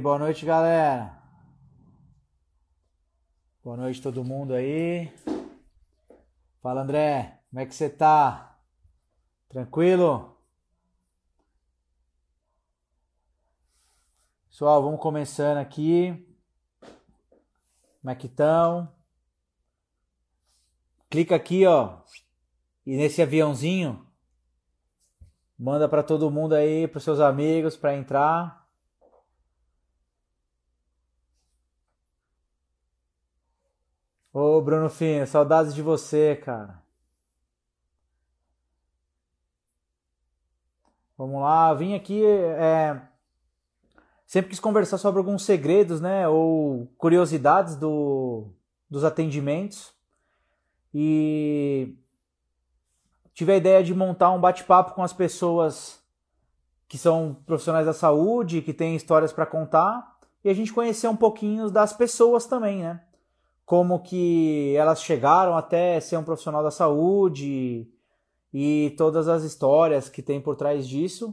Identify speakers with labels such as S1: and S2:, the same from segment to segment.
S1: boa noite, galera. Boa noite todo mundo aí. Fala, André, como é que você tá? Tranquilo? Pessoal, vamos começando aqui. Como é que estão? Clica aqui, ó. E nesse aviãozinho, manda para todo mundo aí, para seus amigos, para entrar. Ô, Bruno Fino, saudades de você, cara. Vamos lá, vim aqui. É... Sempre quis conversar sobre alguns segredos, né? Ou curiosidades do... dos atendimentos. E tive a ideia de montar um bate-papo com as pessoas que são profissionais da saúde, que têm histórias para contar, e a gente conhecer um pouquinho das pessoas também, né? Como que elas chegaram até ser um profissional da saúde e todas as histórias que tem por trás disso.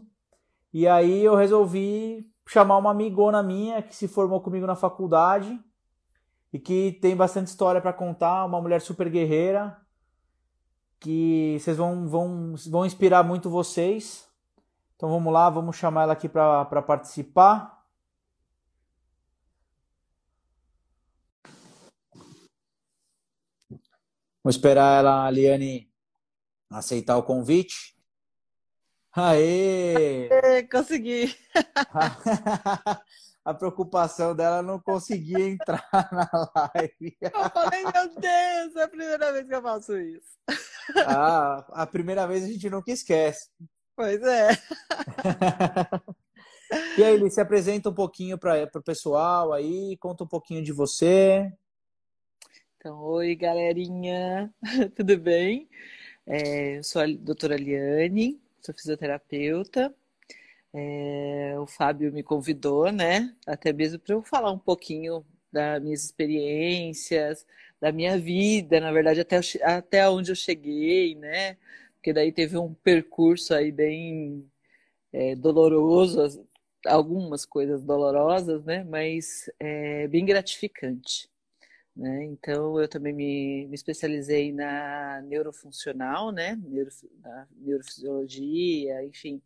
S1: E aí eu resolvi chamar uma amigona minha que se formou comigo na faculdade e que tem bastante história para contar, uma mulher super guerreira, que vocês vão, vão, vão inspirar muito vocês. Então vamos lá, vamos chamar ela aqui para participar. Vamos esperar ela, a Liane, aceitar o convite. Aê!
S2: Aê consegui!
S1: a preocupação dela não conseguir entrar na live.
S2: Eu falei, meu Deus, é a primeira vez que eu faço isso.
S1: Ah, a primeira vez a gente nunca esquece.
S2: Pois é.
S1: E aí, Eli, se apresenta um pouquinho para o pessoal aí, conta um pouquinho de você.
S2: Então, oi, galerinha, tudo bem? É, eu sou a doutora Liane, sou fisioterapeuta, é, o Fábio me convidou, né? Até mesmo para eu falar um pouquinho das minhas experiências, da minha vida, na verdade, até, até onde eu cheguei, né? Porque daí teve um percurso aí bem é, doloroso, algumas coisas dolorosas, né? Mas é, bem gratificante. Né? Então, eu também me, me especializei na neurofuncional, né? Neuro, na neurofisiologia, enfim,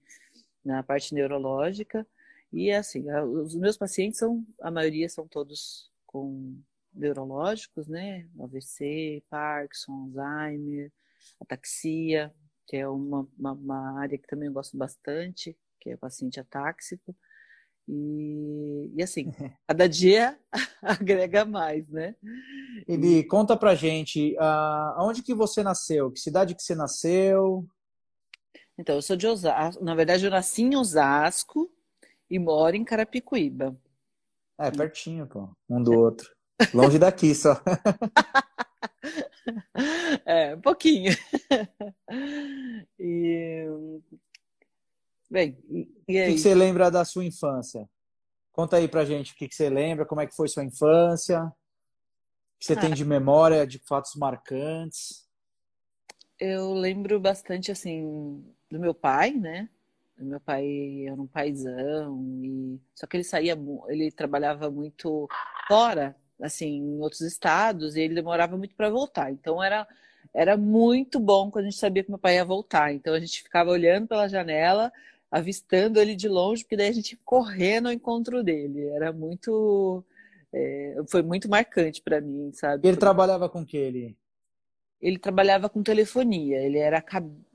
S2: na parte neurológica. E assim, os meus pacientes são, a maioria são todos com neurológicos, né? AVC, Parkinson, Alzheimer, ataxia, que é uma, uma, uma área que também eu gosto bastante, que é paciente atáxico. E, e assim, cada dia agrega mais, né?
S1: Ele conta pra gente uh, aonde que você nasceu, que cidade que você nasceu?
S2: Então, eu sou de Osasco. Na verdade, eu nasci em Osasco e moro em Carapicuíba.
S1: É, pertinho, pô. Um do outro. Longe daqui só.
S2: é, um pouquinho. E... Bem,
S1: e aí? O que, você lembra da sua infância? Conta aí pra gente o que, que você lembra, como é que foi sua infância, o que você ah. tem de memória, de fatos marcantes.
S2: Eu lembro bastante, assim, do meu pai, né? Meu pai era um paizão, e... só que ele saía, ele trabalhava muito fora, assim, em outros estados, e ele demorava muito para voltar. Então era, era muito bom quando a gente sabia que meu pai ia voltar. Então a gente ficava olhando pela janela, avistando ele de longe, porque daí a gente correndo ao encontro dele. Era muito. É, foi muito marcante para mim, sabe?
S1: Ele trabalhava com o que ele?
S2: Ele trabalhava com telefonia, ele era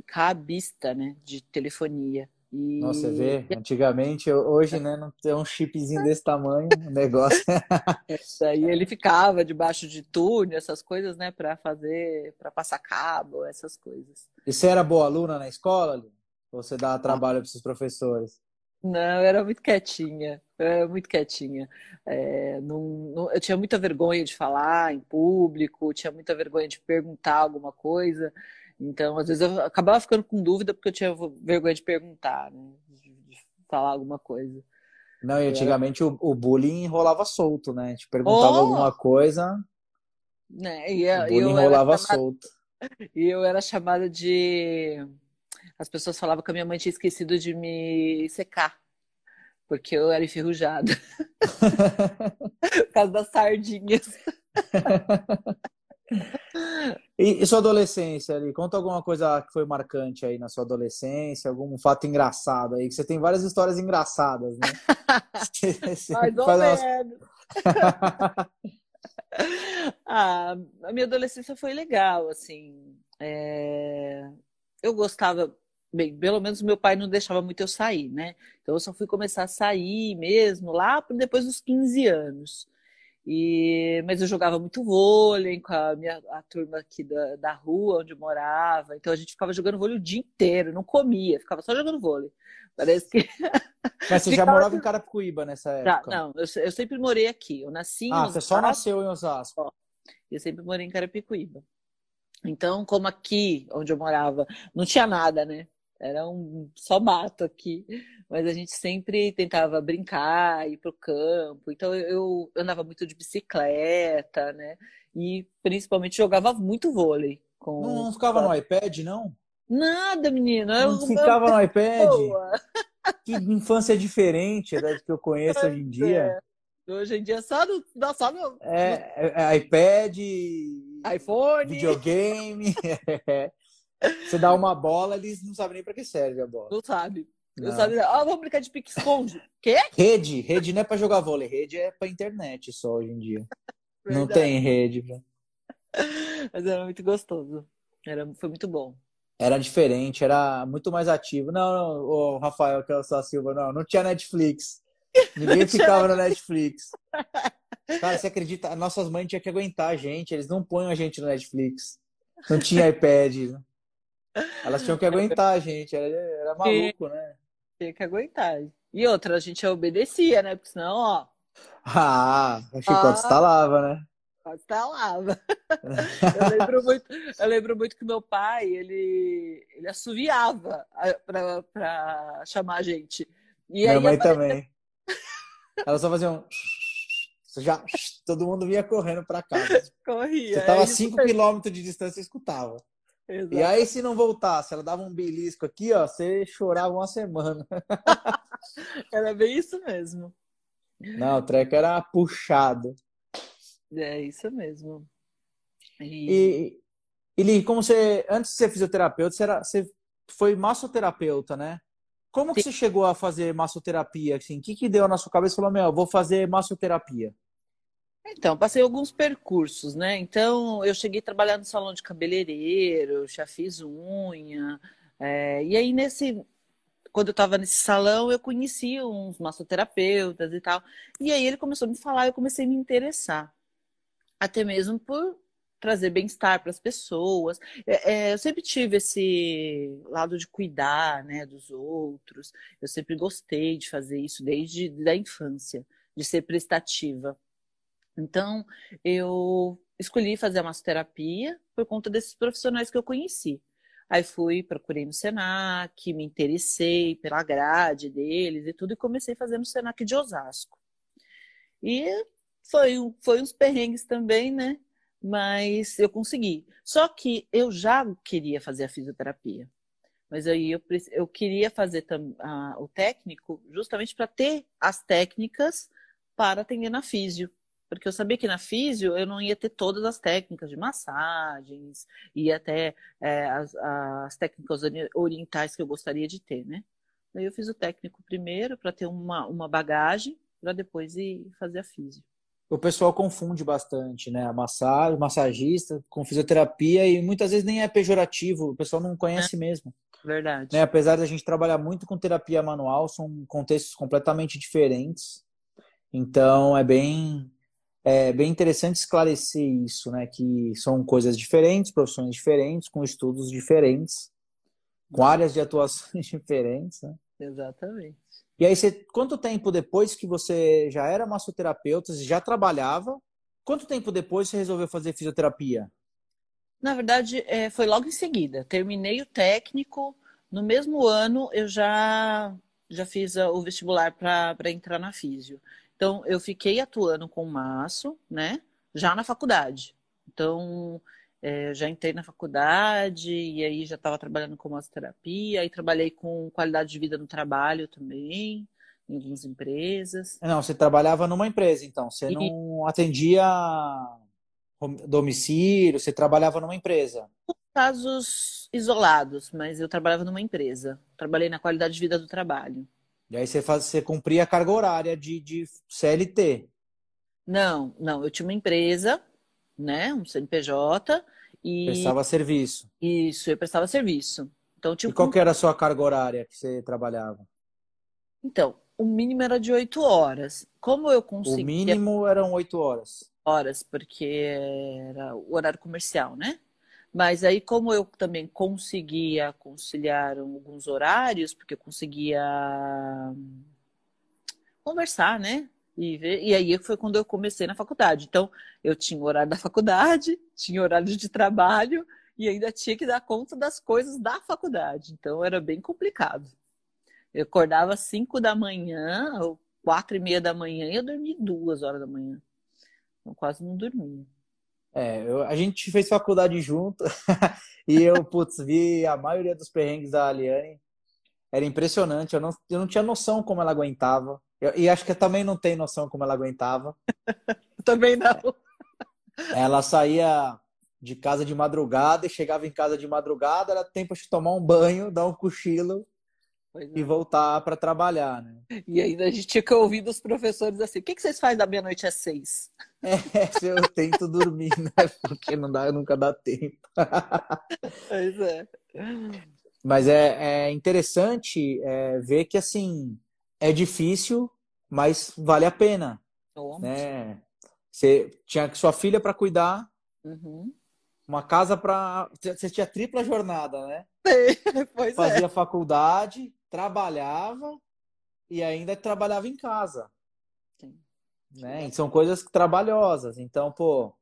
S2: cabista, né, de telefonia.
S1: E... Nossa, você vê, antigamente, hoje, né, não tem um chipzinho desse tamanho, o negócio.
S2: Aí ele ficava debaixo de túnel, essas coisas, né, para fazer, para passar cabo, essas coisas.
S1: E você era boa aluna na escola? Ou você dava trabalho para seus professores?
S2: Não, eu era muito quietinha, eu era muito quietinha. É, não, não, eu tinha muita vergonha de falar em público, tinha muita vergonha de perguntar alguma coisa. Então, às vezes eu acabava ficando com dúvida porque eu tinha vergonha de perguntar, né? de, de falar alguma coisa.
S1: Não, e antigamente era... o, o, bullying rolava solto, né? Te perguntava oh! alguma coisa.
S2: Né? E
S1: o bullying rolava chamada... solto.
S2: E eu era chamada de. As pessoas falavam que a minha mãe tinha esquecido de me secar. porque eu era enferrujada. Por causa das sardinhas.
S1: E, e, sua adolescência ali? Conta alguma coisa que foi marcante aí na sua adolescência, algum fato engraçado aí, que você tem várias histórias engraçadas, né?
S2: Mais ou menos. ah, a minha adolescência foi legal, assim. É... Eu gostava, bem, pelo menos meu pai não deixava muito eu sair, né? Então eu só fui começar a sair mesmo lá depois dos 15 anos. E, mas eu jogava muito vôlei com a minha a turma aqui da, da rua onde eu morava. Então a gente ficava jogando vôlei o dia inteiro, não comia, ficava só jogando vôlei. Parece que.
S1: Mas você já morava em Carapicuíba nessa época?
S2: Já, não, eu, eu, sempre morei aqui. Eu nasci
S1: Ah, você só nasceu em Osasco.
S2: Eu sempre morei em Carapicuíba. Então, como aqui, onde eu morava, não tinha nada, né? Era um só mato aqui, mas a gente sempre tentava brincar, ir pro campo. Então eu, eu andava muito de bicicleta, né? E principalmente jogava muito vôlei. Com...
S1: Não, não ficava no iPad, não?
S2: Nada, menina.
S1: Não eu, ficava eu... no iPad? Boa. Que infância diferente da que eu conheço hoje em dia.
S2: É. Hoje em dia só no, só no...
S1: É, é, é iPad,
S2: iPhone,
S1: videogame. Você dá uma bola, eles não sabem nem pra que serve a bola.
S2: Não sabe. Não, não sabe. Ah, vamos brincar de pique-esconde. Quê?
S1: Rede. Rede não é pra jogar vôlei. Rede é pra internet só hoje em dia. não tem rede.
S2: Mas era muito gostoso. Era, foi muito bom.
S1: Era diferente, era muito mais ativo. Não, não, o Rafael, que é o sua Silva, não, não tinha Netflix. Ninguém ficava no Netflix. Cara, você acredita? Nossas mães tinham que aguentar a gente, eles não põem a gente no Netflix. Não tinha iPad. Elas tinham que aguentar a gente, era, era maluco, né?
S2: Tinha que aguentar. E outra, a gente obedecia, né? Porque senão, ó.
S1: Ah, o chicote ah, instalava, né?
S2: Instalava. eu, lembro muito, eu lembro muito que meu pai, ele, ele assoviava pra, pra chamar a gente.
S1: E Minha mãe também. Ela só fazia um. Já, todo mundo vinha correndo pra casa.
S2: Corria.
S1: Você tava a 5 km de distância e escutava. Exato. E aí, se não voltasse, ela dava um belisco aqui, ó, você chorava uma semana.
S2: era bem isso mesmo.
S1: Não, o treco era puxado.
S2: É isso mesmo.
S1: E, e Li, como você, antes de ser fisioterapeuta, você, era, você foi massoterapeuta, né? Como que você chegou a fazer massoterapia? Assim, o que, que deu na sua cabeça? Falou, meu, vou fazer massoterapia.
S2: Então, passei alguns percursos, né? Então, eu cheguei a trabalhar no salão de cabeleireiro, já fiz unha. É, e aí, nesse, quando eu estava nesse salão, eu conheci uns massoterapeutas e tal. E aí ele começou a me falar, eu comecei a me interessar. Até mesmo por trazer bem-estar para as pessoas. É, é, eu sempre tive esse lado de cuidar né, dos outros. Eu sempre gostei de fazer isso desde a infância, de ser prestativa. Então, eu escolhi fazer a massoterapia por conta desses profissionais que eu conheci. Aí fui, procurei no Senac, me interessei pela grade deles e tudo, e comecei a fazer no Senac de Osasco. E foi, foi uns perrengues também, né? Mas eu consegui. Só que eu já queria fazer a fisioterapia. Mas aí eu, eu queria fazer a, o técnico justamente para ter as técnicas para atender na físio porque eu sabia que na físio eu não ia ter todas as técnicas de massagens e até é, as, as, técnicas orientais que eu gostaria de ter, né? Daí eu fiz o técnico primeiro para ter uma, uma bagagem para depois ir fazer a físio.
S1: O pessoal confunde bastante, né? A massagem, massagista com fisioterapia e muitas vezes nem é pejorativo, o pessoal não conhece é. mesmo.
S2: Verdade.
S1: Né? Apesar da gente trabalhar muito com terapia manual, são contextos completamente diferentes. Então é bem é bem interessante esclarecer isso, né? Que são coisas diferentes, profissões diferentes, com estudos diferentes, com áreas de atuações diferentes, né?
S2: Exatamente.
S1: E aí, você, quanto tempo depois que você já era massoterapeuta, já trabalhava, quanto tempo depois você resolveu fazer fisioterapia?
S2: Na verdade, é, foi logo em seguida. Terminei o técnico. No mesmo ano, eu já, já fiz o vestibular para entrar na físio. Então, eu fiquei atuando com maço, né? Já na faculdade. Então, é, já entrei na faculdade e aí já estava trabalhando com massoterapia, aí trabalhei com qualidade de vida no trabalho também. em algumas empresas.
S1: Não, você trabalhava numa empresa, então. Você e... não atendia domicílio, você trabalhava numa empresa.
S2: Casos isolados, mas eu trabalhava numa empresa. Trabalhei na qualidade de vida do trabalho.
S1: E aí você, faz, você cumpria a carga horária de, de CLT?
S2: Não, não. Eu tinha uma empresa, né? Um CNPJ. E...
S1: Prestava serviço.
S2: Isso, eu prestava serviço. Então, tipo,
S1: e qual que era a sua carga horária que você trabalhava?
S2: Então, o mínimo era de oito horas. Como eu conseguia...
S1: O mínimo eram oito horas.
S2: Horas, porque era o horário comercial, né? Mas aí, como eu também conseguia conciliar alguns horários, porque eu conseguia conversar, né? E, ver, e aí foi quando eu comecei na faculdade. Então, eu tinha o horário da faculdade, tinha horário de trabalho e ainda tinha que dar conta das coisas da faculdade. Então, era bem complicado. Eu acordava às 5 da manhã, ou quatro e meia da manhã, e eu dormia duas horas da manhã. Eu quase não dormia.
S1: É, eu, a gente fez faculdade junto e eu, putz, vi a maioria dos perrengues da Aliane. Era impressionante, eu não, eu não tinha noção como ela aguentava. Eu, e acho que eu também não tenho noção como ela aguentava.
S2: também não.
S1: Ela saía de casa de madrugada e chegava em casa de madrugada, era tempo de tomar um banho, dar um cochilo e é. voltar para trabalhar, né?
S2: E ainda a gente tinha que ouvir dos professores assim: o que, que vocês fazem da meia-noite às seis?
S1: É, eu tento dormir, né? Porque não dá, nunca dá tempo.
S2: Pois é.
S1: Mas é, é interessante é, ver que, assim, é difícil, mas vale a pena. Né? Você tinha sua filha para cuidar, uhum. uma casa para. Você tinha tripla jornada, né?
S2: Pois
S1: Fazia
S2: é.
S1: faculdade, trabalhava e ainda trabalhava em casa. Né? E são coisas trabalhosas. Então, pô,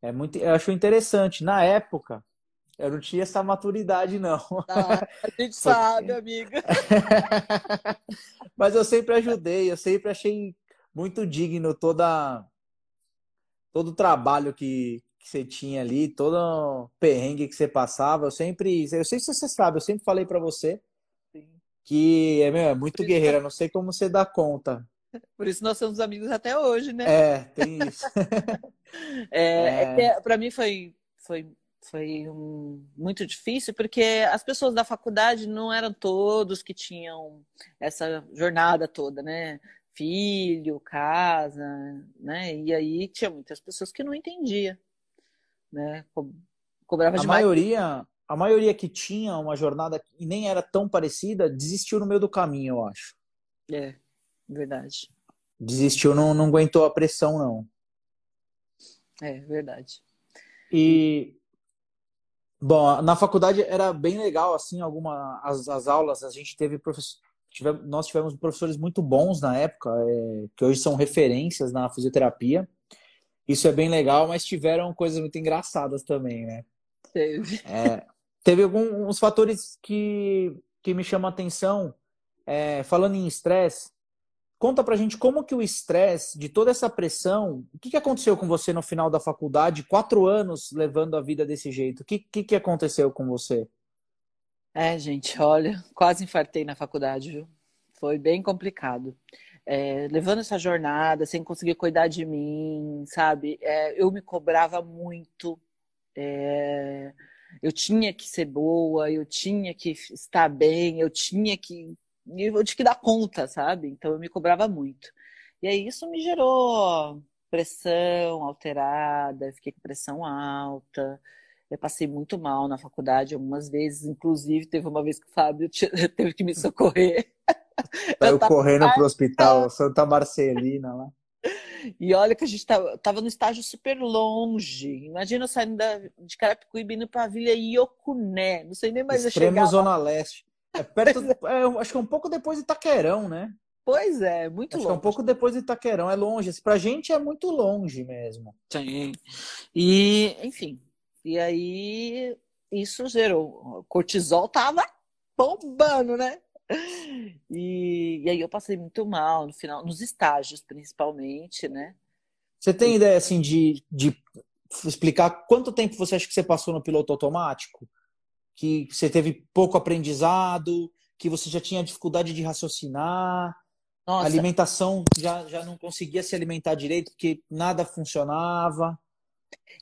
S1: é muito, eu acho interessante. Na época, eu não tinha essa maturidade, não.
S2: Ah, a gente sabe, amiga.
S1: Mas eu sempre ajudei, eu sempre achei muito digno toda todo o trabalho que, que você tinha ali, todo o perrengue que você passava. Eu sempre, eu sei se você sabe, eu sempre falei para você que é, meu, é muito guerreira, não sei como você dá conta.
S2: Por isso nós somos amigos até hoje, né?
S1: É, tem isso.
S2: é, é. para mim foi, foi, foi um, muito difícil, porque as pessoas da faculdade não eram todos que tinham essa jornada toda, né? Filho, casa, né? E aí tinha muitas pessoas que não entendiam, né? Cobrava
S1: a
S2: demais.
S1: maioria a maioria que tinha uma jornada e nem era tão parecida desistiu no meio do caminho, eu acho.
S2: É, verdade.
S1: Desistiu, não, não aguentou a pressão, não.
S2: É, verdade.
S1: E bom, na faculdade era bem legal assim, alguma as, as aulas, a gente teve professor tivemos, nós tivemos professores muito bons na época, é, que hoje são referências na fisioterapia. Isso é bem legal, mas tiveram coisas muito engraçadas também, né?
S2: Teve.
S1: É, teve alguns fatores que, que me chamam a atenção. É, falando em estresse, conta pra gente como que o estresse, de toda essa pressão, o que, que aconteceu com você no final da faculdade, quatro anos levando a vida desse jeito? O que, que, que aconteceu com você?
S2: É, gente, olha, quase infartei na faculdade, viu? Foi bem complicado. É, levando essa jornada, sem conseguir cuidar de mim, sabe? É, eu me cobrava muito. É, eu tinha que ser boa, eu tinha que estar bem, eu tinha que eu tinha que dar conta, sabe? Então eu me cobrava muito. E aí isso me gerou pressão alterada, eu fiquei com pressão alta. Eu passei muito mal na faculdade algumas vezes, inclusive teve uma vez que o Fábio teve que me socorrer.
S1: Saiu correndo para o hospital Santa Marcelina lá.
S2: E olha que a gente tava, tava no estágio super longe. Imagina eu saindo da, de Carapicuíba indo para a Vila Iocuné. Não sei nem mais
S1: Extremo eu Zona Leste. É perto, é, acho que é um pouco depois de Itaquerão, né?
S2: Pois é, muito
S1: acho
S2: longe.
S1: é um pouco depois de Itaquerão, é longe. Pra gente é muito longe mesmo.
S2: Sim. E, enfim. E aí, isso gerou. O cortisol tava bombando, né? E, e, aí eu passei muito mal no final, nos estágios principalmente, né?
S1: Você tem ideia assim de, de explicar quanto tempo você acha que você passou no piloto automático? Que você teve pouco aprendizado, que você já tinha dificuldade de raciocinar, Nossa. A alimentação já, já não conseguia se alimentar direito porque nada funcionava.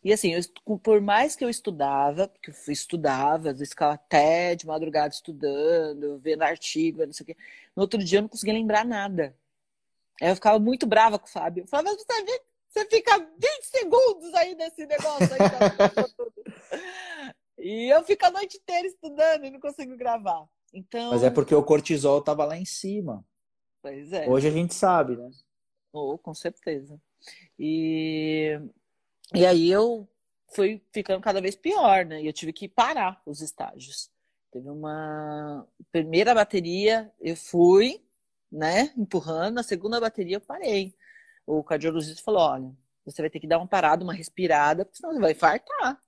S2: E assim, eu, por mais que eu estudava, porque eu estudava, às vezes ficava até de madrugada estudando, vendo artigo, não sei o quê. No outro dia eu não conseguia lembrar nada. Aí eu ficava muito brava com o Fábio. Eu falava, você, você fica 20 segundos aí nesse negócio aí. e eu fico a noite inteira estudando e não consigo gravar. Então...
S1: Mas é porque o cortisol tava lá em cima.
S2: Pois é.
S1: Hoje a gente sabe, né?
S2: Oh, com certeza. E, e aí eu fui ficando cada vez pior, né? E eu tive que parar os estágios. Teve uma primeira bateria, eu fui, né, empurrando, a segunda bateria eu parei. O cardiologista falou: olha, você vai ter que dar uma parada, uma respirada, porque senão você vai fartar.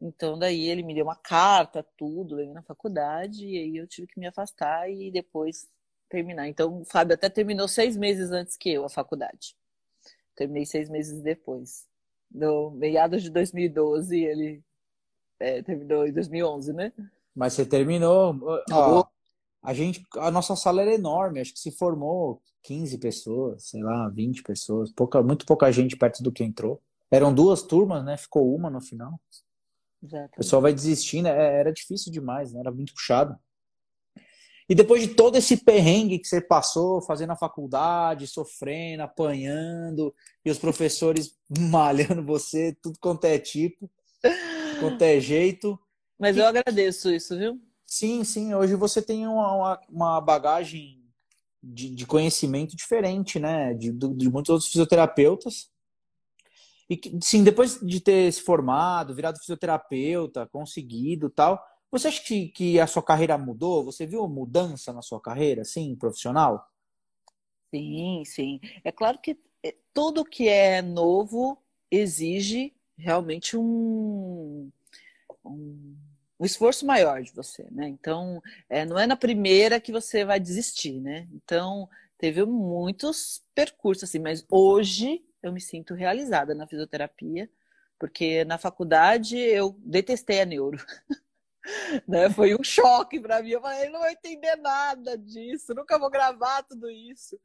S2: Então, daí ele me deu uma carta, tudo, na faculdade, e aí eu tive que me afastar e depois terminar. Então, o Fábio até terminou seis meses antes que eu a faculdade. Terminei seis meses depois. No meados de 2012, ele é, terminou em 2011, né?
S1: Mas você terminou. Ó, a gente, a nossa sala era enorme, acho que se formou 15 pessoas, sei lá, 20 pessoas, pouca, muito pouca gente perto do que entrou. Eram duas turmas, né? Ficou uma no final. Exatamente. O pessoal vai desistindo, é, era difícil demais, né? Era muito puxado. E depois de todo esse perrengue que você passou, fazendo a faculdade, sofrendo, apanhando, e os professores malhando você, tudo quanto é tipo, quanto é jeito.
S2: Mas eu agradeço isso, viu?
S1: Sim, sim. Hoje você tem uma, uma bagagem de, de, conhecimento diferente, né? De, de muitos outros fisioterapeutas. E sim, depois de ter se formado, virado fisioterapeuta, conseguido tal, você acha que, que a sua carreira mudou? Você viu mudança na sua carreira, sim, profissional?
S2: Sim, sim. É claro que é, tudo que é novo exige realmente um, um, um esforço maior de você, né? Então, é, não é na primeira que você vai desistir, né? Então, teve muitos percursos, assim, mas hoje eu me sinto realizada na fisioterapia, porque na faculdade eu detestei a neuro. né? Foi um choque para mim. Eu falei, não vou entender nada disso, nunca vou gravar tudo isso.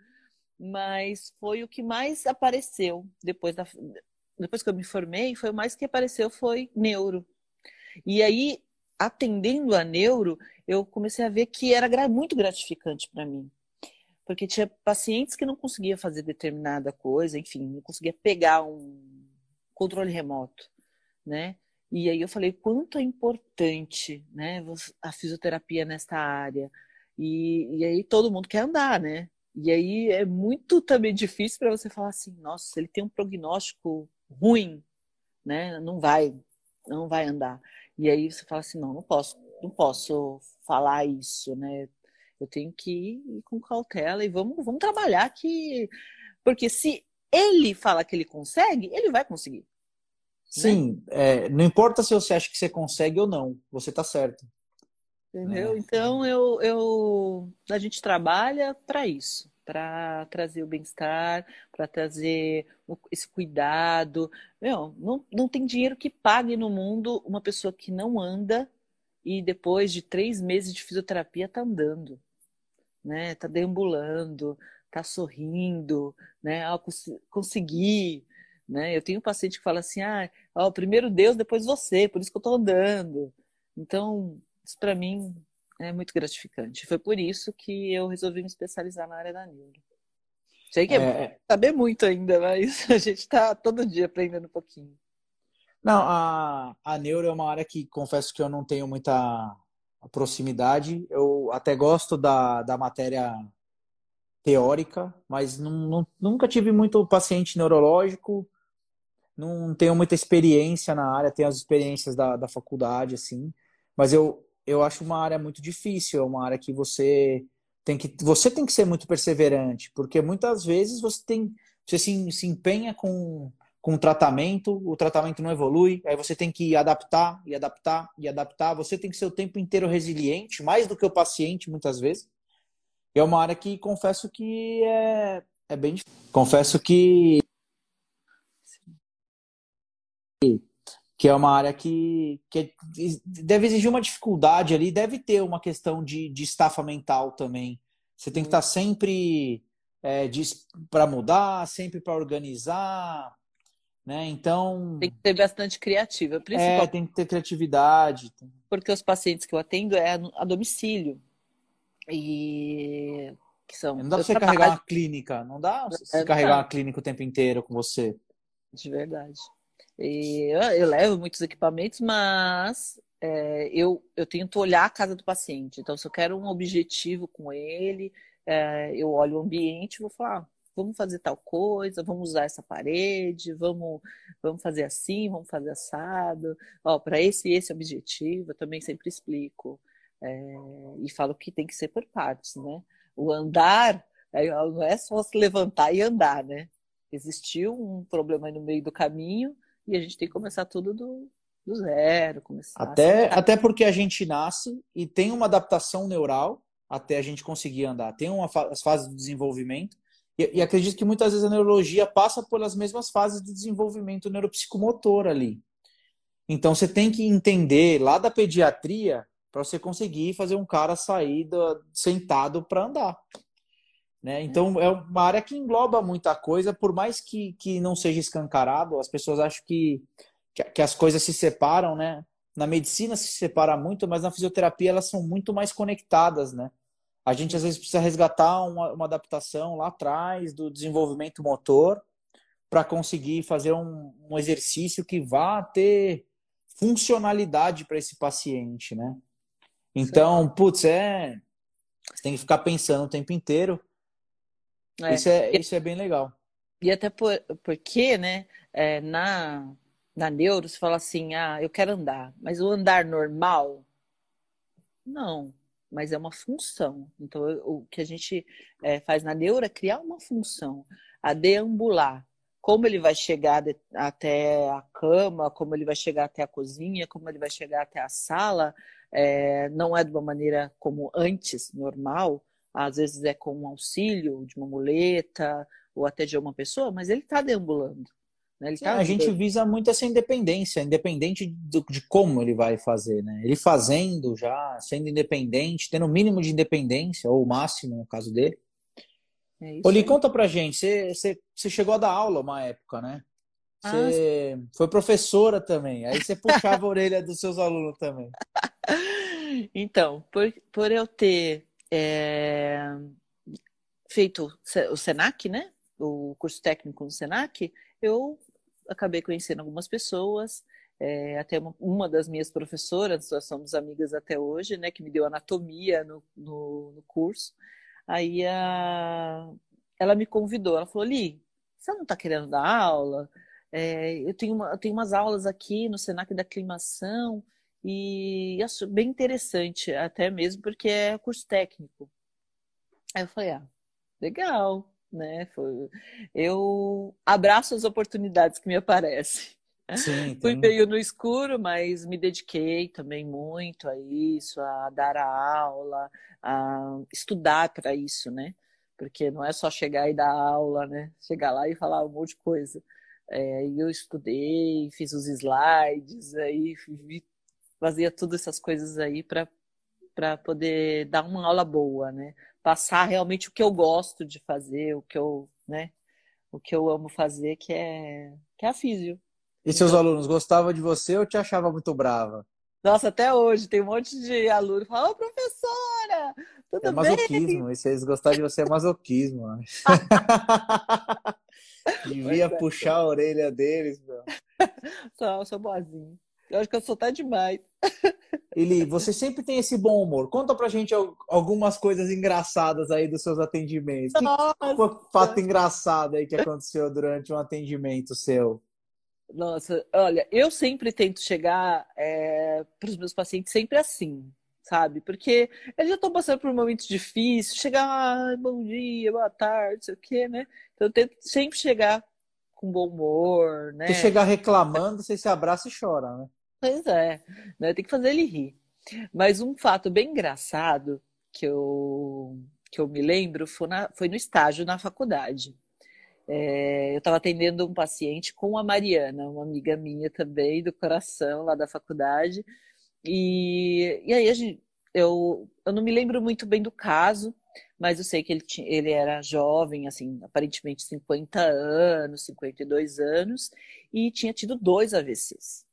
S2: Mas foi o que mais apareceu depois da depois que eu me formei, foi o mais que apareceu foi neuro. E aí, atendendo a neuro, eu comecei a ver que era muito gratificante para mim porque tinha pacientes que não conseguia fazer determinada coisa, enfim, não conseguia pegar um controle remoto, né? E aí eu falei quanto é importante, né, a fisioterapia nesta área. E, e aí todo mundo quer andar, né? E aí é muito também difícil para você falar assim, nossa, ele tem um prognóstico ruim, né, não vai, não vai andar. E aí você fala assim, não, não posso, não posso falar isso, né? Eu tenho que ir com cautela e vamos, vamos trabalhar que. Porque se ele fala que ele consegue, ele vai conseguir. Né?
S1: Sim, né? é, não importa se você acha que você consegue ou não, você tá certo.
S2: Entendeu? É. Então eu, eu, a gente trabalha para isso, para trazer o bem-estar, para trazer esse cuidado. Meu, não, não tem dinheiro que pague no mundo uma pessoa que não anda e depois de três meses de fisioterapia tá andando né? Tá deambulando, tá sorrindo, né? Ah, consegui, né? Eu tenho um paciente que fala assim: "Ah, ó, primeiro Deus, depois você, por isso que eu tô andando". Então, isso para mim é muito gratificante. Foi por isso que eu resolvi me especializar na área da neuro. Sei que é, é saber muito ainda, mas a gente está todo dia aprendendo um pouquinho.
S1: Não, a, a neuro é uma área que confesso que eu não tenho muita a proximidade. Eu até gosto da, da matéria teórica, mas não, não, nunca tive muito paciente neurológico, não tenho muita experiência na área, tenho as experiências da, da faculdade, assim, mas eu, eu acho uma área muito difícil, é uma área que você tem que, você tem que ser muito perseverante, porque muitas vezes você tem, você se, se empenha com com o tratamento, o tratamento não evolui, aí você tem que adaptar e adaptar e adaptar. Você tem que ser o tempo inteiro resiliente, mais do que o paciente, muitas vezes. É uma área que confesso que é, é bem difícil. Confesso que. Que é uma área que, que é, deve exigir uma dificuldade ali, deve ter uma questão de, de estafa mental também. Você tem que estar sempre é, para mudar, sempre para organizar, né? Então
S2: tem que ser bastante criativa, principalmente.
S1: É, tem que ter criatividade.
S2: Porque os pacientes que eu atendo é a domicílio e que são.
S1: Não dá para você trabalho... carregar uma clínica, não dá você é, carregar uma clínica o tempo inteiro com você.
S2: De verdade. E eu, eu levo muitos equipamentos, mas é, eu, eu tento olhar a casa do paciente. Então, se eu quero um objetivo com ele, é, eu olho o ambiente e vou falar, vamos fazer tal coisa, vamos usar essa parede, vamos, vamos fazer assim, vamos fazer assado. Ó, para esse esse objetivo, eu também sempre explico. É, e falo que tem que ser por partes, né? O andar não é só se levantar e andar, né? Existiu um problema no meio do caminho e a gente tem que começar tudo do, do zero, começar
S1: até, até porque a gente nasce e tem uma adaptação neural até a gente conseguir andar. Tem uma, as fases de desenvolvimento e, e acredito que muitas vezes a neurologia passa pelas mesmas fases de desenvolvimento neuropsicomotor ali. Então você tem que entender lá da pediatria para você conseguir fazer um cara sair do, sentado para andar. Né? Então é uma área que engloba muita coisa, por mais que, que não seja escancarado, as pessoas acham que, que, que as coisas se separam, né? Na medicina se separa muito, mas na fisioterapia elas são muito mais conectadas, né? A gente às vezes precisa resgatar uma, uma adaptação lá atrás do desenvolvimento motor para conseguir fazer um, um exercício que vá ter funcionalidade para esse paciente, né? Então, Sim. putz, é. Você tem que ficar pensando o tempo inteiro. É. Isso, é, isso é bem legal.
S2: E até por, porque, né, é, na, na neuro, você fala assim, ah, eu quero andar, mas o andar normal? Não, mas é uma função. Então, o que a gente é, faz na neuro é criar uma função, a deambular. Como ele vai chegar de, até a cama, como ele vai chegar até a cozinha, como ele vai chegar até a sala, é, não é de uma maneira como antes, normal, às vezes é com um auxílio de uma muleta ou até de uma pessoa, mas ele está deambulando. Né? Ele tá
S1: a gente visa muito essa independência, independente do, de como ele vai fazer. Né? Ele fazendo já, sendo independente, tendo o mínimo de independência, ou o máximo no caso dele. É Oli, conta pra gente, você chegou a dar aula uma época, né? Você ah, foi professora também, aí você puxava a orelha dos seus alunos também.
S2: Então, por, por eu ter é, feito o SENAC, né? O curso técnico no SENAC, eu acabei conhecendo algumas pessoas, é, até uma, uma, das minhas professoras, nós somos amigas até hoje, né? Que me deu anatomia no, no, no curso. Aí a, ela me convidou, ela falou, Li, você não está querendo dar aula? É, eu, tenho uma, eu tenho umas aulas aqui no Senac da Aclimação, e acho bem interessante, até mesmo porque é curso técnico. Aí eu falei, ah, legal, né? Foi... Eu abraço as oportunidades que me aparecem. Sim, Fui meio no escuro, mas me dediquei também muito a isso, a dar a aula, a estudar para isso, né? Porque não é só chegar e dar aula, né? Chegar lá e falar um monte de coisa. É, eu estudei, fiz os slides, aí fazia todas essas coisas aí para para poder dar uma aula boa, né? Passar realmente o que eu gosto de fazer, o que eu, né? O que eu amo fazer, que é que é a físio.
S1: E então, seus alunos gostavam de você ou te achava muito brava?
S2: Nossa, até hoje tem um monte de aluno que fala, ô professora, tudo
S1: é masoquismo, bem? E se eles gostarem de você é masoquismo. Devia é. puxar a orelha deles, meu.
S2: Sou, sou boazinha. Eu acho que eu sou tá demais.
S1: Eli, você sempre tem esse bom humor. Conta pra gente algumas coisas engraçadas aí dos seus atendimentos. Nossa. Que fato engraçado aí que aconteceu durante um atendimento seu?
S2: Nossa, olha, eu sempre tento chegar é, para os meus pacientes sempre assim, sabe? Porque eles já estão passando por um momento difícil, chegar, ah, bom dia, boa tarde, sei o quê, né? Então eu tento sempre chegar com bom humor, né?
S1: Se chegar reclamando, você se abraça e chora, né?
S2: Pois é, né? tem que fazer ele rir. Mas um fato bem engraçado que eu, que eu me lembro foi, na, foi no estágio na faculdade. É, eu estava atendendo um paciente com a Mariana, uma amiga minha também, do coração, lá da faculdade. E, e aí a gente, eu, eu não me lembro muito bem do caso, mas eu sei que ele, tinha, ele era jovem, assim, aparentemente 50 anos, 52 anos, e tinha tido dois AVCs.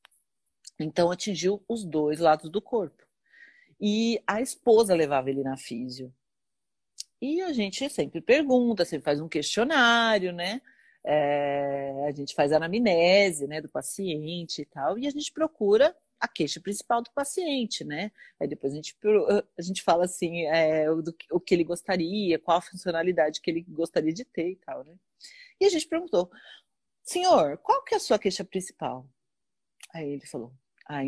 S2: Então atingiu os dois lados do corpo. E a esposa levava ele na físio. E a gente sempre pergunta, sempre faz um questionário, né? É, a gente faz a anamnese né, do paciente e tal, e a gente procura a queixa principal do paciente, né? Aí depois a gente, a gente fala assim, é, o, do, o que ele gostaria, qual a funcionalidade que ele gostaria de ter e tal, né? E a gente perguntou, senhor, qual que é a sua queixa principal? Aí ele falou, a,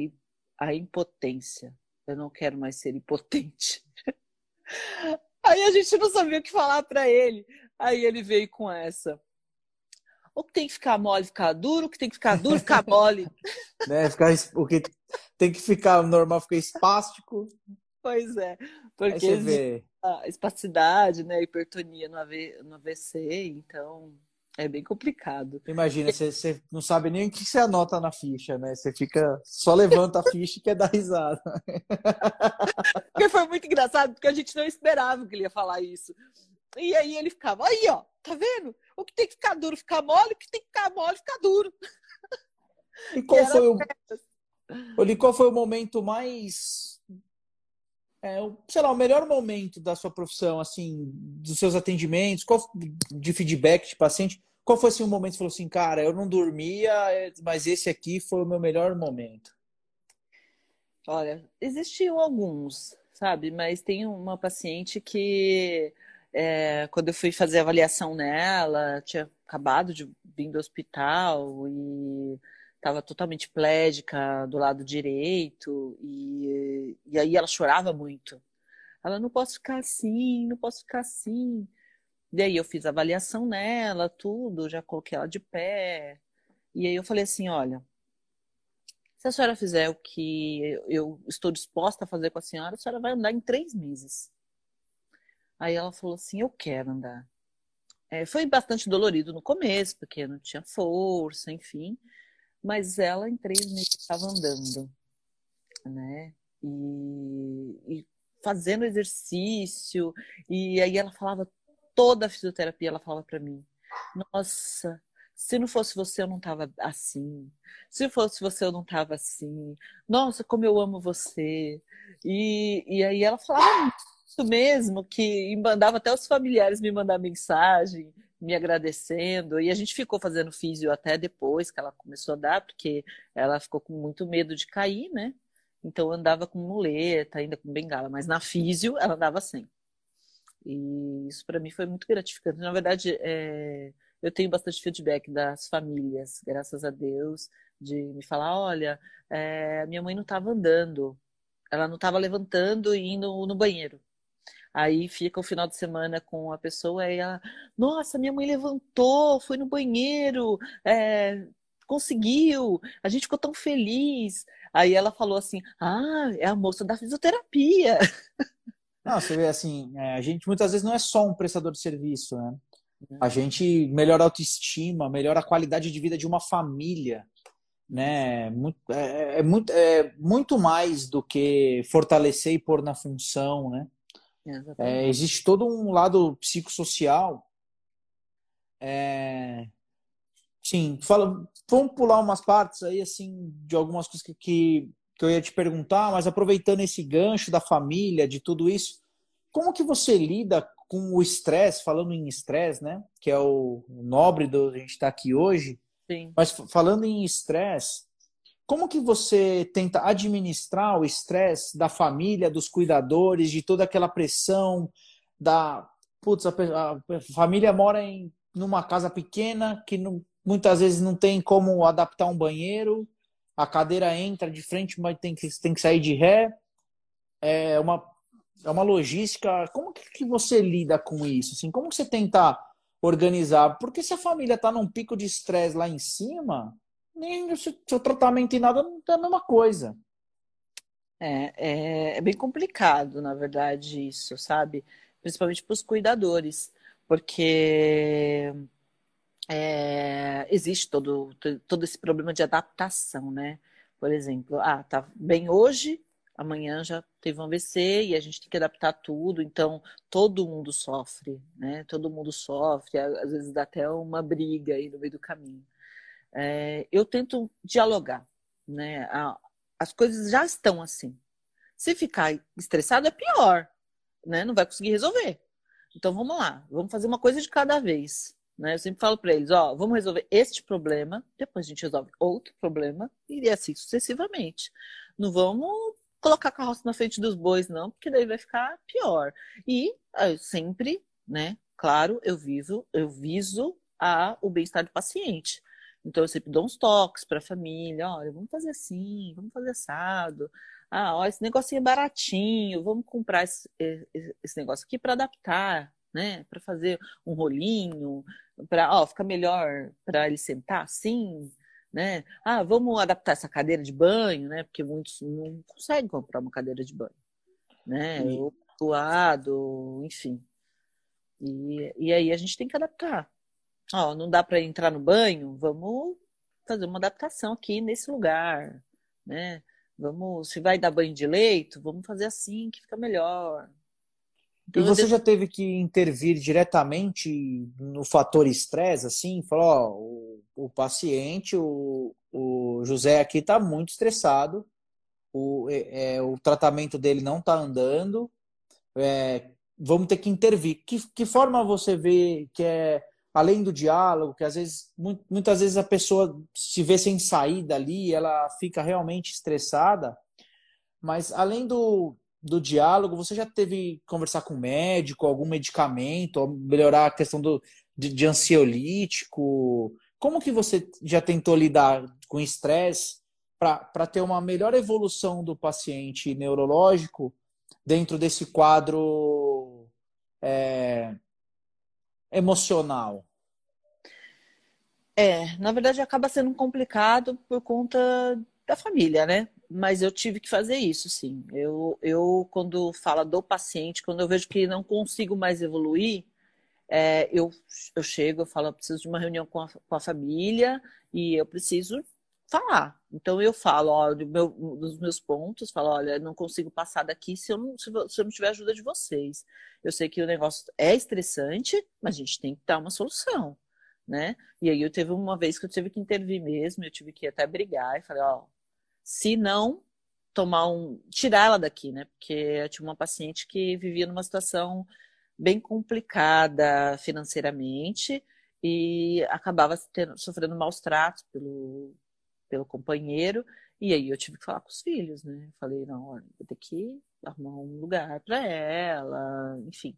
S2: a impotência. Eu não quero mais ser impotente. Aí a gente não sabia o que falar para ele. Aí ele veio com essa. O que tem que ficar mole, ficar duro, o que tem que ficar duro, ficar mole.
S1: né? ficar, o que tem que ficar normal, ficar espástico.
S2: Pois é, porque vê... a espasticidade, né, a hipertonia no AVC, então é bem complicado.
S1: Imagina, você, você não sabe nem o que você anota na ficha, né? Você fica, só levanta a ficha e quer dar risada.
S2: porque foi muito engraçado, porque a gente não esperava que ele ia falar isso. E aí ele ficava, aí ó, tá vendo? O que tem que ficar duro ficar mole, o que tem que ficar mole ficar duro.
S1: E qual foi o. Oli, qual foi o momento mais. É, sei lá, o melhor momento da sua profissão, assim, dos seus atendimentos, qual, de feedback de paciente? Qual foi assim, um momento que você falou assim, cara, eu não dormia, mas esse aqui foi o meu melhor momento?
S2: Olha, existiam alguns, sabe? Mas tem uma paciente que é, quando eu fui fazer avaliação nela, tinha acabado de vir do hospital e estava totalmente plédica do lado direito e, e aí ela chorava muito. Ela não posso ficar assim, não posso ficar assim. E aí eu fiz a avaliação nela, tudo, já coloquei ela de pé. E aí eu falei assim, olha, se a senhora fizer o que eu estou disposta a fazer com a senhora, a senhora vai andar em três meses. Aí ela falou assim: Eu quero andar. É, foi bastante dolorido no começo, porque não tinha força, enfim. Mas ela, em três meses, estava andando, né? E, e fazendo exercício. E aí ela falava, toda a fisioterapia, ela falava para mim: Nossa, se não fosse você, eu não tava assim. Se fosse você, eu não tava assim. Nossa, como eu amo você. E, e aí ela falava isso mesmo, que mandava até os familiares me mandar mensagem, me agradecendo. E a gente ficou fazendo físio até depois que ela começou a dar, porque ela ficou com muito medo de cair, né? Então andava com muleta, ainda com bengala, mas na físio ela andava sem. E isso para mim foi muito gratificante. Na verdade, é... eu tenho bastante feedback das famílias, graças a Deus, de me falar: olha, é... minha mãe não estava andando, ela não estava levantando e indo no banheiro. Aí fica o final de semana com a pessoa e ela, nossa, minha mãe levantou, foi no banheiro, é, conseguiu, a gente ficou tão feliz. Aí ela falou assim: ah, é a moça da fisioterapia.
S1: Não, você vê assim, é, a gente muitas vezes não é só um prestador de serviço, né? A uhum. gente melhora a autoestima, melhora a qualidade de vida de uma família, né? Muito, é, é, muito, é muito mais do que fortalecer e pôr na função, né? É, existe todo um lado psicossocial. É... Sim, fala, vamos pular umas partes aí, assim, de algumas coisas que, que, que eu ia te perguntar, mas aproveitando esse gancho da família, de tudo isso, como que você lida com o estresse, falando em estresse, né? Que é o, nobre do a gente estar tá aqui hoje.
S2: Sim.
S1: Mas falando em estresse, como que você tenta administrar o estresse da família, dos cuidadores, de toda aquela pressão da putz, a, família mora em numa casa pequena que não, muitas vezes não tem como adaptar um banheiro, a cadeira entra de frente, mas tem que, tem que sair de ré. É uma, é uma logística. Como que você lida com isso? Assim, como que você tenta organizar? Porque se a família está num pico de estresse lá em cima, nem o seu tratamento e nada não é a mesma coisa.
S2: É, é, é bem complicado, na verdade, isso, sabe? Principalmente para os cuidadores, porque é, existe todo, todo esse problema de adaptação, né? Por exemplo, ah, tá bem hoje, amanhã já teve um AVC e a gente tem que adaptar tudo, então todo mundo sofre, né? Todo mundo sofre, às vezes dá até uma briga aí no meio do caminho. É, eu tento dialogar, né? As coisas já estão assim. Se ficar estressado é pior, né? Não vai conseguir resolver. Então vamos lá, vamos fazer uma coisa de cada vez. Né? Eu sempre falo para eles, ó, vamos resolver este problema, depois a gente resolve outro problema e assim sucessivamente. Não vamos colocar a carroça na frente dos bois, não, porque daí vai ficar pior. E eu sempre, né, claro, eu viso, eu viso a, o bem-estar do paciente. Então eu sempre dou uns toques para a família, olha, vamos fazer assim, vamos fazer assado. Ah, ó, esse negocinho é baratinho, vamos comprar esse, esse negócio aqui para adaptar, né? Para fazer um rolinho, para, ó, ficar melhor para ele sentar assim, né? Ah, vamos adaptar essa cadeira de banho, né? Porque muitos não conseguem comprar uma cadeira de banho, né? Ou doado, enfim. E, e aí a gente tem que adaptar. Ó, não dá para entrar no banho, vamos fazer uma adaptação aqui nesse lugar, né? Vamos, se vai dar banho de leito, vamos fazer assim que fica melhor.
S1: Então, e você já teve que intervir diretamente no fator estresse, assim? Falou, ó, o, o paciente, o, o José aqui está muito estressado, o, é, é, o tratamento dele não está andando, é, vamos ter que intervir. Que, que forma você vê que é, além do diálogo, que às vezes, muitas vezes a pessoa se vê sem saída ali, ela fica realmente estressada, mas além do, do diálogo, você já teve que conversar com o médico, algum medicamento, melhorar a questão do, de, de ansiolítico? Como que você já tentou lidar com estresse para ter uma melhor evolução do paciente neurológico dentro desse quadro é, emocional?
S2: É, na verdade acaba sendo complicado por conta da família, né? Mas eu tive que fazer isso, sim. Eu, eu quando fala do paciente, quando eu vejo que não consigo mais evoluir, é, eu, eu chego, eu falo, eu preciso de uma reunião com a, com a família e eu preciso falar. Então eu falo, ó, do meu, dos meus pontos, falo, olha, não consigo passar daqui se eu não, se eu não tiver ajuda de vocês. Eu sei que o negócio é estressante, mas a gente tem que dar uma solução, né? E aí eu teve uma vez que eu tive que intervir mesmo, eu tive que até brigar e falei, ó, se não tomar um. tirar ela daqui, né? Porque eu tinha uma paciente que vivia numa situação bem complicada financeiramente e acabava tendo, sofrendo maus tratos pelo, pelo companheiro. E aí eu tive que falar com os filhos, né? Falei, não, olha, vou ter que arrumar um lugar para ela, enfim.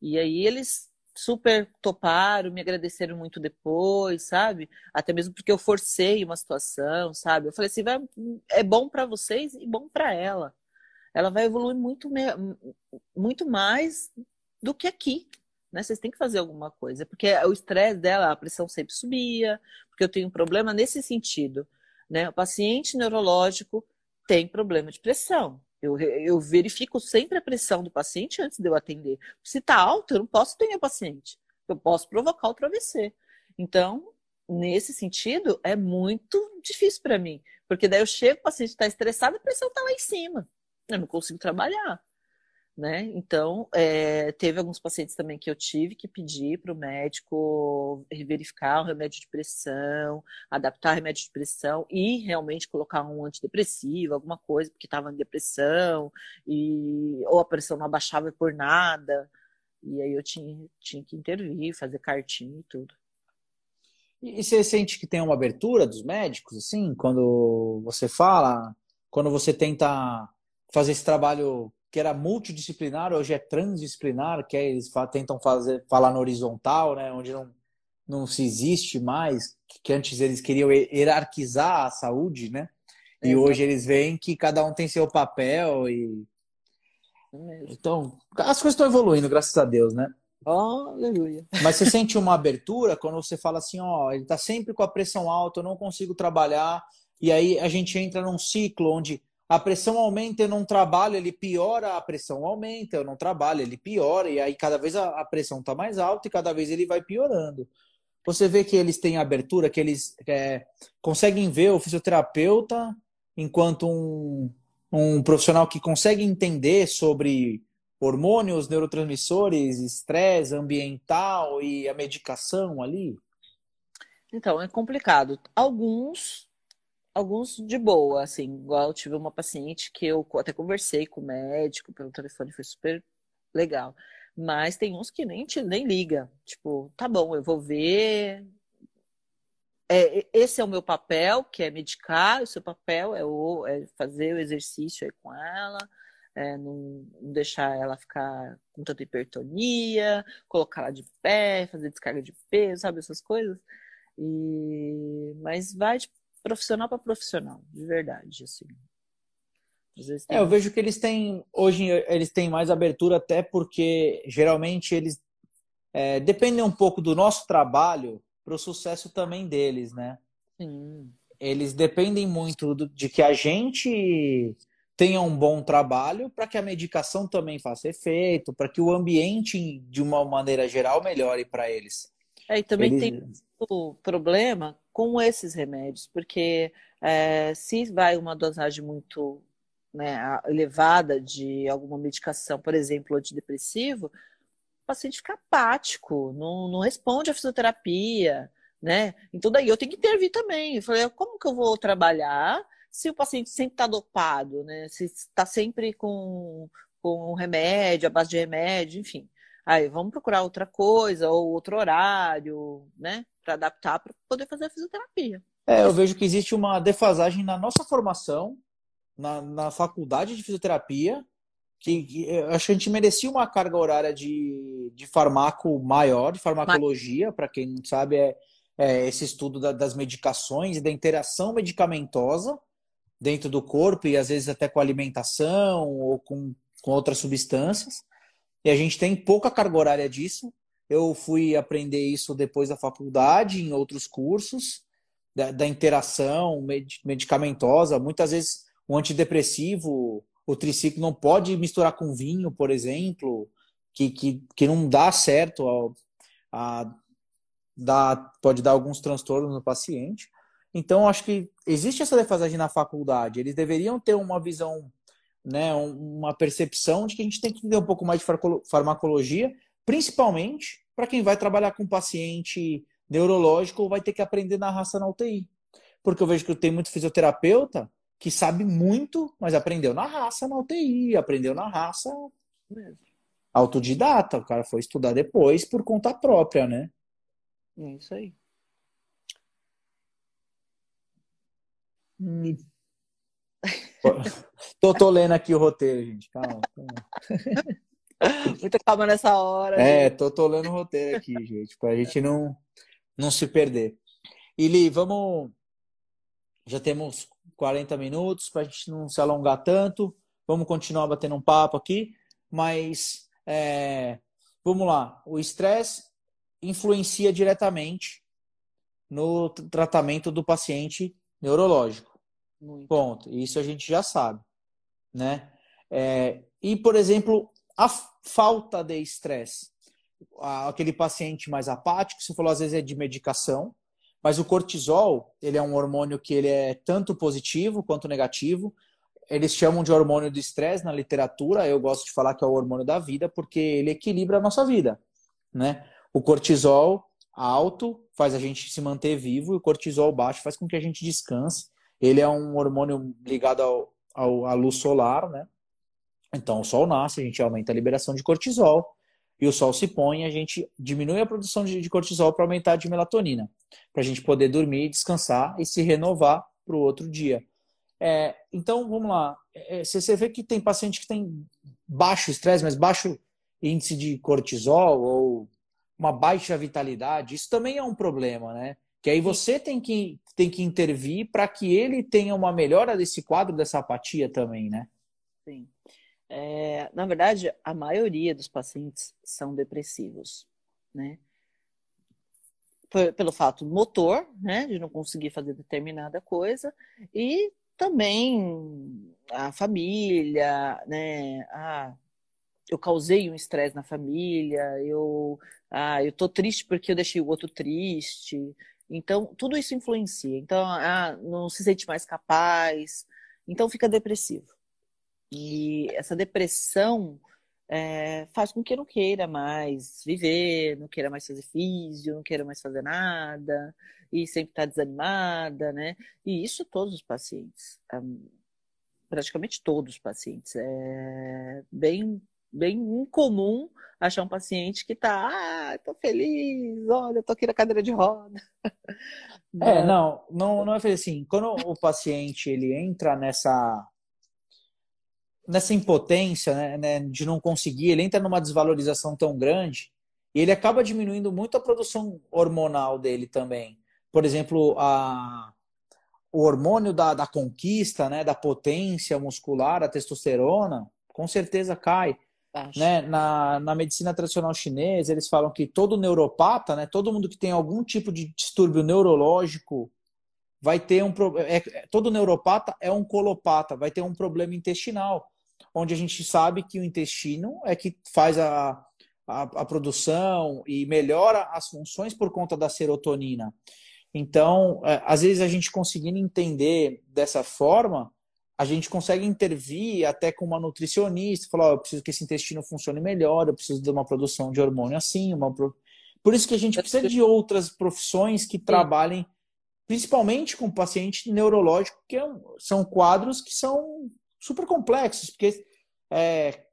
S2: E aí eles super toparam, me agradeceram muito depois, sabe? Até mesmo porque eu forcei uma situação, sabe? Eu falei assim, vai, é bom para vocês e bom para ela. Ela vai evoluir muito, muito mais do que aqui, né? Vocês têm que fazer alguma coisa, porque o estresse dela, a pressão sempre subia, porque eu tenho um problema nesse sentido, né? O paciente neurológico tem problema de pressão. Eu, eu verifico sempre a pressão do paciente antes de eu atender. Se está alto, eu não posso atender o paciente. Eu posso provocar outro AVC. Então, nesse sentido, é muito difícil para mim. Porque daí eu chego, o paciente está estressado, a pressão está lá em cima. Eu não consigo trabalhar né? Então, é, teve alguns pacientes também que eu tive que pedir para o médico verificar o remédio de pressão, adaptar o remédio de pressão e realmente colocar um antidepressivo, alguma coisa, porque estava em depressão, e, ou a pressão não abaixava por nada. E aí eu tinha, tinha que intervir, fazer cartinha e tudo.
S1: E você sente que tem uma abertura dos médicos, assim, quando você fala, quando você tenta fazer esse trabalho que era multidisciplinar, hoje é transdisciplinar, que é, eles tentam fazer, falar no horizontal, né, onde não, não se existe mais, que antes eles queriam hierarquizar a saúde, né? E Exato. hoje eles veem que cada um tem seu papel e então as coisas estão evoluindo, graças a Deus, né?
S2: Oh, aleluia.
S1: Mas você sente uma abertura quando você fala assim, ó, ele está sempre com a pressão alta, eu não consigo trabalhar, e aí a gente entra num ciclo onde a pressão aumenta, eu não trabalho, ele piora, a pressão aumenta, eu não trabalho, ele piora, e aí cada vez a, pressão está mais alta e cada vez ele vai piorando. Você vê que eles têm abertura, que eles é, conseguem ver o fisioterapeuta enquanto um, um profissional que consegue entender sobre hormônios, neurotransmissores, estresse ambiental e a medicação ali?
S2: Então, é complicado. Alguns, alguns de boa, assim, igual eu tive uma paciente que eu até conversei com o médico pelo telefone, foi super legal. Mas tem uns que nem, te, nem liga. Tipo, tá bom, eu vou ver. É, esse é o meu papel, que é medicar, o seu papel é, o, é fazer o exercício aí com ela, é, não, deixar ela ficar com tanta hipertonia, colocar ela de pé, fazer descarga de peso, sabe, essas coisas. E... Mas vai de profissional para profissional, de verdade, assim.
S1: É, eu vejo que eles têm, hoje eles têm mais abertura até porque geralmente eles é, dependem um pouco do nosso trabalho para o sucesso também deles, né? Sim. Eles dependem muito do, de que a gente tenha um bom trabalho para que a medicação também faça efeito, para que o ambiente, de uma maneira geral, melhore para eles.
S2: É, e também eles... tem o problema com esses remédios, porque é, se vai uma dosagem muito né, elevada de alguma medicação, por exemplo, antidepressivo, o paciente fica apático, não, não responde à fisioterapia, né? Então daí eu tenho que intervir também. Eu falei, como que eu vou trabalhar se o paciente sempre está dopado, né? Se está sempre com, com remédio, a base de remédio, enfim. Aí vamos procurar outra coisa ou outro horário, né? Para adaptar para poder fazer a fisioterapia.
S1: É, eu vejo que existe uma defasagem na nossa formação, na, na faculdade de fisioterapia, que, que acho que a gente merecia uma carga horária de, de farmaco maior, de farmacologia, para quem não sabe, é, é esse estudo da, das medicações e da interação medicamentosa dentro do corpo e às vezes até com alimentação ou com, com outras substâncias. E a gente tem pouca carga horária disso. Eu fui aprender isso depois da faculdade, em outros cursos, da, da interação medicamentosa. Muitas vezes o antidepressivo, o triciclo não pode misturar com vinho, por exemplo, que, que, que não dá certo, a, a, dá, pode dar alguns transtornos no paciente. Então, acho que existe essa defasagem na faculdade. Eles deveriam ter uma visão né, uma percepção de que a gente tem que entender um pouco mais de farmacologia, principalmente para quem vai trabalhar com paciente neurológico ou vai ter que aprender na raça na UTI. Porque eu vejo que tem muito fisioterapeuta que sabe muito, mas aprendeu na raça na UTI, aprendeu na raça autodidata. O cara foi estudar depois por conta própria, né?
S2: É isso aí.
S1: Hum. tô, tô lendo aqui o roteiro, gente. Calma. calma.
S2: Muita calma nessa hora.
S1: É, tô, tô lendo o roteiro aqui, gente, pra gente não, não se perder. Ili, vamos. Já temos 40 minutos pra gente não se alongar tanto. Vamos continuar batendo um papo aqui, mas é, vamos lá. O estresse influencia diretamente no tratamento do paciente neurológico. Muito. Ponto. Isso a gente já sabe, né? É, e, por exemplo, a falta de estresse. Aquele paciente mais apático, você falou às vezes é de medicação, mas o cortisol, ele é um hormônio que ele é tanto positivo quanto negativo. Eles chamam de hormônio do estresse na literatura, eu gosto de falar que é o hormônio da vida, porque ele equilibra a nossa vida, né? O cortisol alto faz a gente se manter vivo e o cortisol baixo faz com que a gente descanse ele é um hormônio ligado ao, ao, à luz solar, né? Então, o sol nasce, a gente aumenta a liberação de cortisol, e o sol se põe, a gente diminui a produção de, de cortisol para aumentar a de melatonina, para a gente poder dormir, descansar e se renovar para o outro dia. É, então, vamos lá. É, você vê que tem paciente que tem baixo estresse, mas baixo índice de cortisol ou uma baixa vitalidade, isso também é um problema, né? Que aí você tem que, tem que intervir para que ele tenha uma melhora desse quadro dessa apatia também, né?
S2: Sim. É, na verdade, a maioria dos pacientes são depressivos, né? pelo fato motor, né, de não conseguir fazer determinada coisa, e também a família, né, ah, eu causei um estresse na família, eu, ah, eu tô triste porque eu deixei o outro triste, então, tudo isso influencia. Então, ah, não se sente mais capaz, então fica depressivo. E essa depressão é, faz com que não queira mais viver, não queira mais fazer físio, não queira mais fazer nada, e sempre está desanimada, né? E isso todos os pacientes, praticamente todos os pacientes. É bem, bem incomum achar um paciente que está, ah, tô feliz, olha, tô aqui na cadeira de roda.
S1: É, não, não, não é assim. Quando o paciente ele entra nessa nessa impotência né, né, de não conseguir, ele entra numa desvalorização tão grande e ele acaba diminuindo muito a produção hormonal dele também. Por exemplo, a, o hormônio da, da conquista, né, da potência muscular, a testosterona, com certeza cai. Né? Na, na medicina tradicional chinesa, eles falam que todo neuropata, né, todo mundo que tem algum tipo de distúrbio neurológico, vai ter um é, todo neuropata é um colopata, vai ter um problema intestinal onde a gente sabe que o intestino é que faz a, a, a produção e melhora as funções por conta da serotonina. Então, é, às vezes a gente conseguindo entender dessa forma, a gente consegue intervir até com uma nutricionista, falar, oh, eu preciso que esse intestino funcione melhor, eu preciso de uma produção de hormônio assim, uma por isso que a gente precisa de outras profissões que trabalhem principalmente com paciente neurológico, que é são quadros que são super complexos, porque é,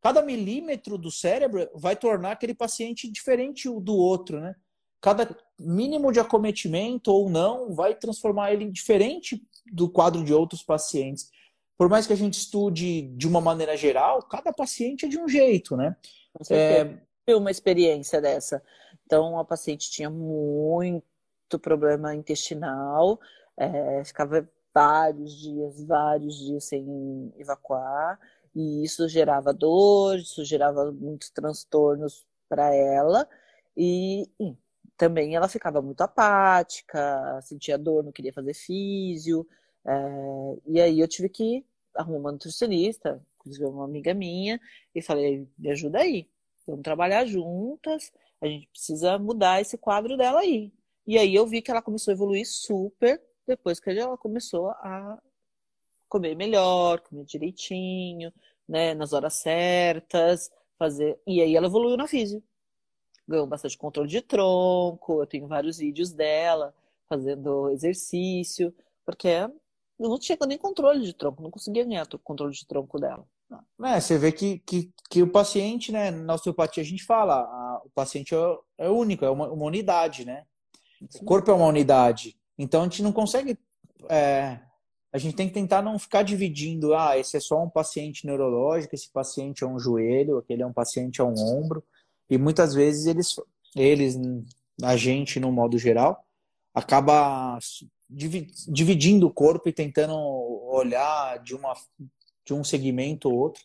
S1: cada milímetro do cérebro vai tornar aquele paciente diferente do outro, né? Cada mínimo de acometimento ou não vai transformar ele diferente do quadro de outros pacientes. Por mais que a gente estude de uma maneira geral, cada paciente é de um jeito, né?
S2: Com certeza. É... uma experiência dessa. Então, a paciente tinha muito problema intestinal, é, ficava vários dias, vários dias sem evacuar, e isso gerava dor, isso gerava muitos transtornos para ela, e, e, também ela ficava muito apática, sentia dor, não queria fazer físio, é, e aí eu tive que arrumar uma nutricionista, inclusive uma amiga minha, e falei, me ajuda aí, vamos trabalhar juntas, a gente precisa mudar esse quadro dela aí. E aí eu vi que ela começou a evoluir super, depois que ela começou a comer melhor, comer direitinho, né, nas horas certas, fazer. E aí ela evoluiu na física. Ganhou bastante controle de tronco, eu tenho vários vídeos dela fazendo exercício, porque eu não tinha nem controle de tronco, não conseguia ganhar o controle de tronco dela.
S1: É, você vê que, que, que o paciente, né, na osteopatia a gente fala, a, o paciente é, é único, é uma, uma unidade, né? O corpo é uma unidade. Então a gente não consegue. É, a gente tem que tentar não ficar dividindo. Ah, esse é só um paciente neurológico, esse paciente é um joelho, aquele é um paciente é um ombro. E muitas vezes eles, eles a gente, no modo geral, acaba dividindo o corpo e tentando olhar de, uma, de um segmento ou outro,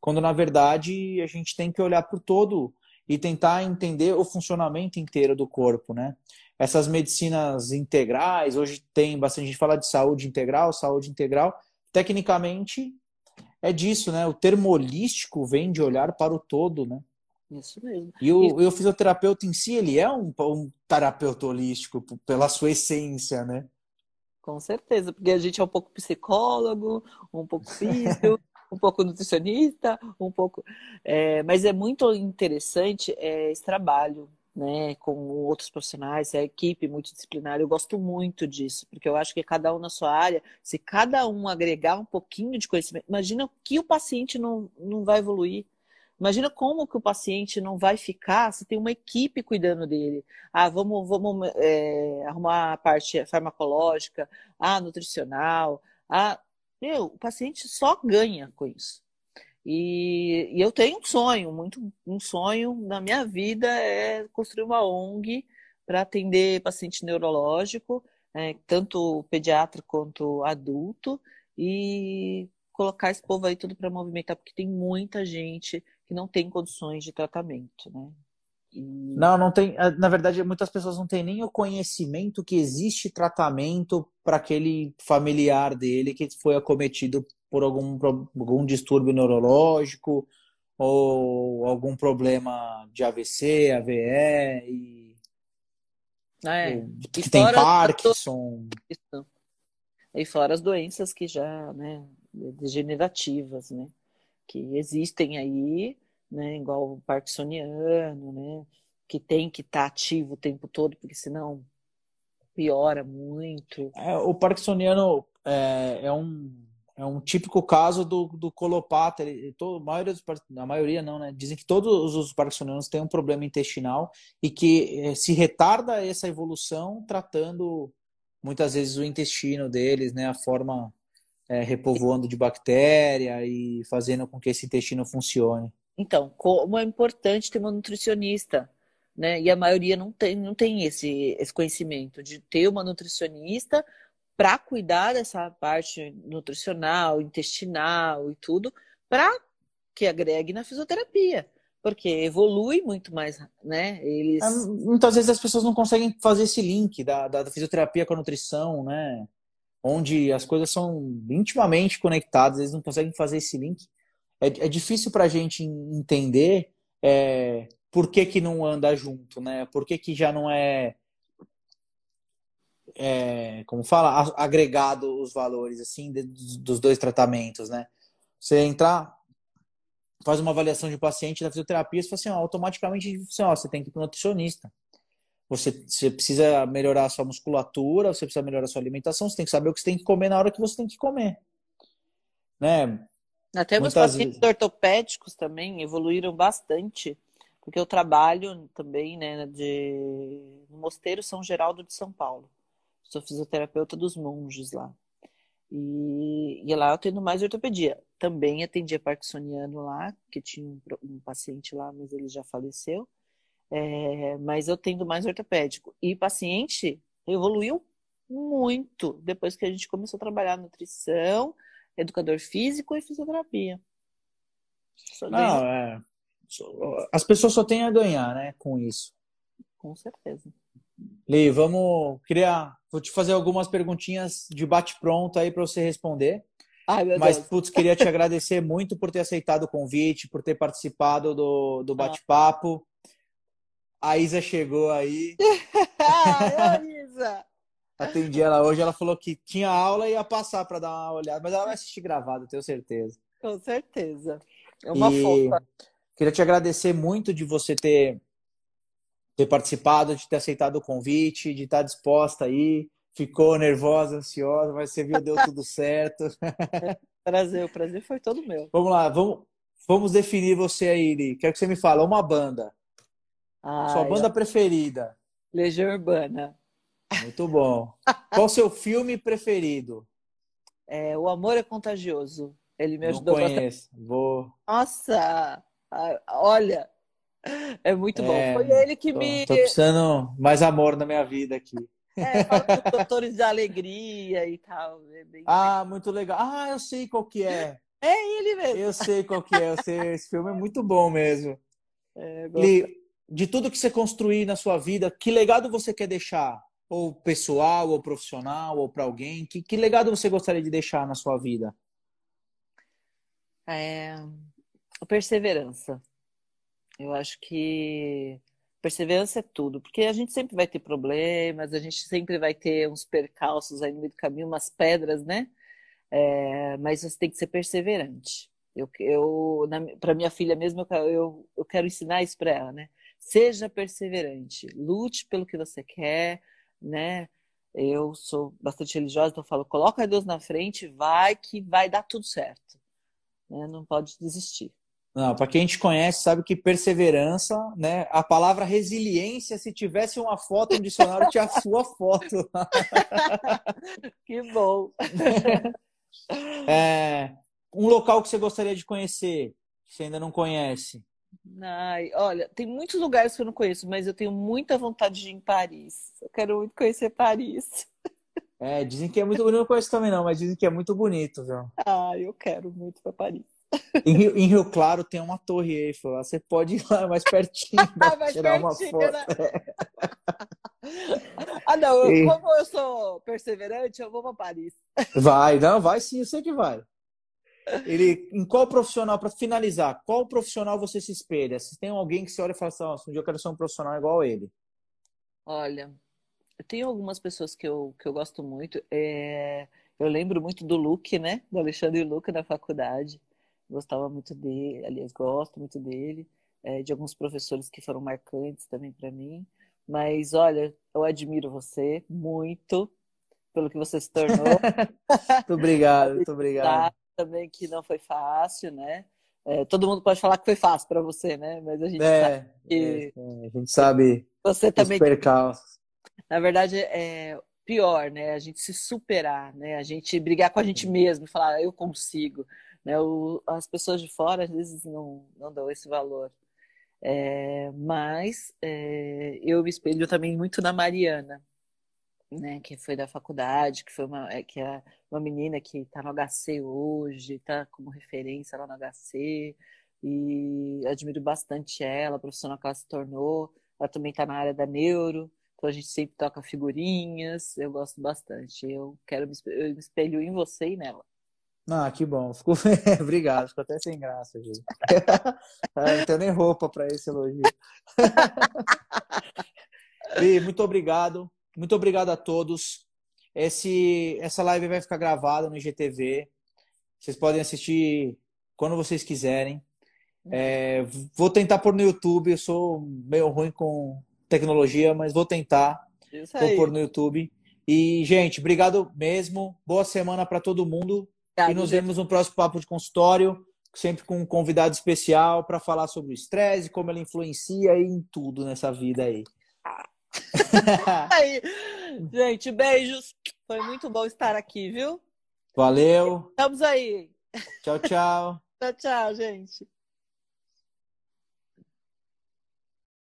S1: quando na verdade a gente tem que olhar o todo e tentar entender o funcionamento inteiro do corpo, né? essas medicinas integrais, hoje tem bastante gente fala de saúde integral, saúde integral. Tecnicamente é disso, né? O termo holístico vem de olhar para o todo, né?
S2: Isso mesmo.
S1: E o, e o fisioterapeuta em si, ele é um, um terapeuta holístico pela sua essência, né?
S2: Com certeza, porque a gente é um pouco psicólogo, um pouco físico, um pouco nutricionista, um pouco. É, mas é muito interessante é, esse trabalho, né, com outros profissionais, a equipe multidisciplinar. Eu gosto muito disso, porque eu acho que cada um na sua área, se cada um agregar um pouquinho de conhecimento, imagina que o paciente não, não vai evoluir. Imagina como que o paciente não vai ficar se tem uma equipe cuidando dele. Ah, vamos, vamos é, arrumar a parte farmacológica, a nutricional. Ah, meu, o paciente só ganha com isso. E, e, eu tenho um sonho, muito um sonho na minha vida é construir uma ONG para atender paciente neurológico, é, tanto pediatra quanto adulto, e colocar esse povo aí tudo para movimentar, porque tem muita gente que não tem condições de tratamento, né?
S1: E... Não, não tem. Eh, na verdade, muitas pessoas não têm nem o conhecimento que existe tratamento para aquele familiar dele que foi acometido por algum, algum distúrbio neurológico ou algum problema de AVC, AVE e
S2: é.
S1: que tem Parkinson.
S2: E fora as doenças que já, né, degenerativas, né? Que existem aí, né? Igual o parkinsoniano, né? Que tem que estar tá ativo o tempo todo, porque senão piora muito.
S1: É, o parkinsoniano é, é um é um típico caso do, do colopata. Ele, a, maioria dos, a maioria não, né? Dizem que todos os parkinsonianos têm um problema intestinal e que eh, se retarda essa evolução tratando muitas vezes o intestino deles, né? A forma é, repovoando de bactéria e fazendo com que esse intestino funcione.
S2: Então, como é importante ter uma nutricionista, né? E a maioria não tem, não tem esse, esse conhecimento de ter uma nutricionista para cuidar dessa parte nutricional, intestinal e tudo, para que agregue na fisioterapia. Porque evolui muito mais, né? Eles... É,
S1: muitas vezes as pessoas não conseguem fazer esse link da, da fisioterapia com a nutrição, né? Onde as coisas são intimamente conectadas, eles não conseguem fazer esse link. É, é difícil para a gente entender é, por que, que não anda junto, né? Por que, que já não é é, como fala, agregado os valores assim dos dois tratamentos, né? Você entrar, faz uma avaliação de paciente da fisioterapia, você fala assim, ó, automaticamente assim, ó, você tem que ir para um nutricionista. Você, você precisa melhorar a sua musculatura, você precisa melhorar a sua alimentação, você tem que saber o que você tem que comer na hora que você tem que comer. Né?
S2: Até os pacientes vezes... ortopédicos também evoluíram bastante, porque eu trabalho também né, de... no Mosteiro São Geraldo de São Paulo sou fisioterapeuta dos monges lá. E, e lá eu tendo mais ortopedia. Também atendia parkinsoniano lá, que tinha um, um paciente lá, mas ele já faleceu. É, mas eu tendo mais ortopédico. E paciente evoluiu muito depois que a gente começou a trabalhar nutrição, educador físico e fisioterapia.
S1: Não, é... As pessoas só têm a ganhar, né, com isso.
S2: Com certeza.
S1: Li, vamos. Queria. Vou te fazer algumas perguntinhas de bate-pronto aí para você responder.
S2: Ai,
S1: Mas, Deus. putz, queria te agradecer muito por ter aceitado o convite, por ter participado do, do ah. bate-papo. A Isa chegou aí.
S2: ah, Isa!
S1: Atendi ela hoje, ela falou que tinha aula e ia passar para dar uma olhada, mas ela vai assistir gravado, tenho certeza.
S2: Com certeza. É uma e... fofa.
S1: Queria te agradecer muito de você ter ter participado, de ter aceitado o convite, de estar disposta aí. Ficou nervosa, ansiosa, mas você viu, deu tudo certo.
S2: prazer, o prazer foi todo meu.
S1: Vamos lá, vamos, vamos definir você aí, Li. Quero que você me fale uma banda. Ai, Sua banda preferida.
S2: Legião Urbana.
S1: Muito bom. Qual o seu filme preferido?
S2: É, o Amor é Contagioso. Ele me ajudou
S1: Não conheço. Bastante. Vou.
S2: Nossa! Olha, é muito bom. É, Foi ele que
S1: tô,
S2: me.
S1: Tô precisando mais amor na minha vida aqui.
S2: É, fala dos doutores de alegria e tal. É
S1: ah, muito legal. Ah, eu sei qual que é.
S2: É ele mesmo.
S1: Eu sei qual que é. Eu sei, esse filme é muito bom mesmo.
S2: É,
S1: de tudo que você construir na sua vida, que legado você quer deixar? Ou pessoal, ou profissional, ou para alguém? Que, que legado você gostaria de deixar na sua vida?
S2: É... Perseverança. Eu acho que perseverança é tudo, porque a gente sempre vai ter problemas, a gente sempre vai ter uns percalços aí no meio do caminho, umas pedras, né? É, mas você tem que ser perseverante. Eu, eu para minha filha mesmo, eu, eu, eu quero ensinar isso para ela, né? Seja perseverante, lute pelo que você quer, né? Eu sou bastante religiosa, então eu falo, coloca Deus na frente, vai que vai dar tudo certo. Né? Não pode desistir.
S1: Não, para quem te conhece, sabe que perseverança, né? A palavra resiliência, se tivesse uma foto no dicionário, tinha a sua foto.
S2: que bom.
S1: É, um local que você gostaria de conhecer, que você ainda não conhece.
S2: Ai, olha, tem muitos lugares que eu não conheço, mas eu tenho muita vontade de ir em Paris. Eu quero muito conhecer Paris.
S1: É, dizem que é muito bonito, eu não conheço também não, mas dizem que é muito bonito, viu?
S2: Ah, eu quero muito para Paris.
S1: Em Rio, em Rio, Claro tem uma torre Eiffel. Você pode ir lá mais pertinho
S2: mais tirar pertinho, uma foto. Né? ah, não. E... Como eu sou perseverante, eu vou para Paris.
S1: Vai, não, vai sim, eu sei que vai. Ele, em qual profissional, para finalizar, qual profissional você se espelha? Se tem alguém que você olha e fala assim, um dia eu quero ser um profissional igual a ele.
S2: Olha, eu tenho algumas pessoas que eu, que eu gosto muito. É... Eu lembro muito do Luke, né? Do Alexandre Luke na faculdade. Gostava muito dele, aliás, gosto muito dele, é, de alguns professores que foram marcantes também para mim. Mas olha, eu admiro você muito pelo que você se tornou.
S1: muito obrigado, muito obrigado.
S2: Também que não foi fácil, né? É, todo mundo pode falar que foi fácil para você, né? Mas a gente é, sabe que
S1: é, a gente sabe
S2: você também
S1: percalços.
S2: Na verdade, é pior, né? A gente se superar, né? A gente brigar com a gente mesmo, falar ah, eu consigo, né? O, as pessoas de fora às vezes não, não dão esse valor. É, mas é, eu me espelho também muito na Mariana, né, que foi da faculdade, que foi uma, é, que é uma menina que está no HC hoje, está como referência lá no HC, e admiro bastante ela, a profissional que ela se tornou. Ela também está na área da neuro, então a gente sempre toca figurinhas, eu gosto bastante. Eu quero me, eu me espelho em você e nela.
S1: Ah, que bom. Fico... Obrigado. Ficou até sem graça, gente. Ah, não tenho nem roupa para esse elogio. e muito obrigado. Muito obrigado a todos. Esse, essa live vai ficar gravada no IGTV. Vocês podem assistir quando vocês quiserem. É, vou tentar pôr no YouTube. Eu sou meio ruim com tecnologia, mas vou tentar pôr no YouTube. E, gente, obrigado mesmo. Boa semana para todo mundo. e nos vemos no próximo Papo de Consultório, sempre com um convidado especial para falar sobre o estresse, como ele influencia em tudo nessa vida aí.
S2: aí. Gente, beijos. Foi muito bom estar aqui, viu?
S1: Valeu.
S2: Estamos aí.
S1: Tchau, tchau.
S2: tchau, tchau, gente.